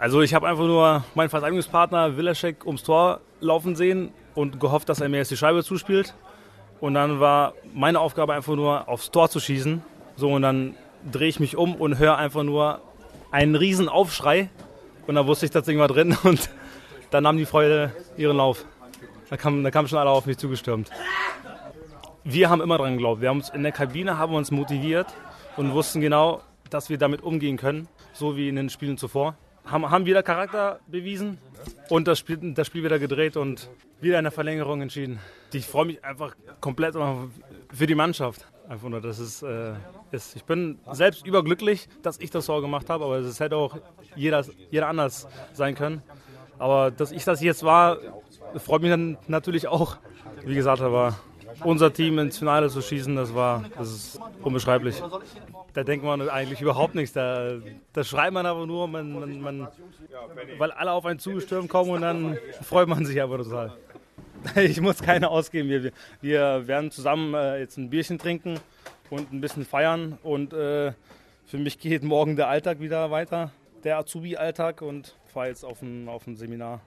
Also ich habe einfach nur meinen Verteidigungspartner Willaschek ums Tor laufen sehen und gehofft, dass er mir jetzt die Scheibe zuspielt. Und dann war meine Aufgabe einfach nur aufs Tor zu schießen. So und dann drehe ich mich um und höre einfach nur einen riesen Aufschrei. Und da wusste ich, das Ding war drin und dann nahm die Freude ihren Lauf. Da kamen da kam schon alle auf mich zugestürmt. Wir haben immer dran geglaubt. Wir haben uns in der Kabine haben uns motiviert und wussten genau, dass wir damit umgehen können, so wie in den Spielen zuvor. Haben, haben wieder Charakter bewiesen und das Spiel, das Spiel wieder gedreht und wieder in der Verlängerung entschieden. Ich freue mich einfach komplett für die Mannschaft. Einfach nur, dass es äh, ist. Ich bin selbst überglücklich, dass ich das Tor gemacht habe, aber es hätte auch jeder, jeder anders sein können. Aber dass ich das jetzt war, freut mich dann natürlich auch. Wie gesagt, aber unser Team ins Finale zu schießen, das war das ist unbeschreiblich. Da denkt man eigentlich überhaupt nichts. Da, da schreit man aber nur, man, man, man, weil alle auf einen zugestürmt kommen und dann freut man sich aber total. Ich muss keine ausgeben. Wir, wir werden zusammen äh, jetzt ein Bierchen trinken und ein bisschen feiern. Und äh, für mich geht morgen der Alltag wieder weiter, der Azubi-Alltag und fahre jetzt auf ein, auf ein Seminar.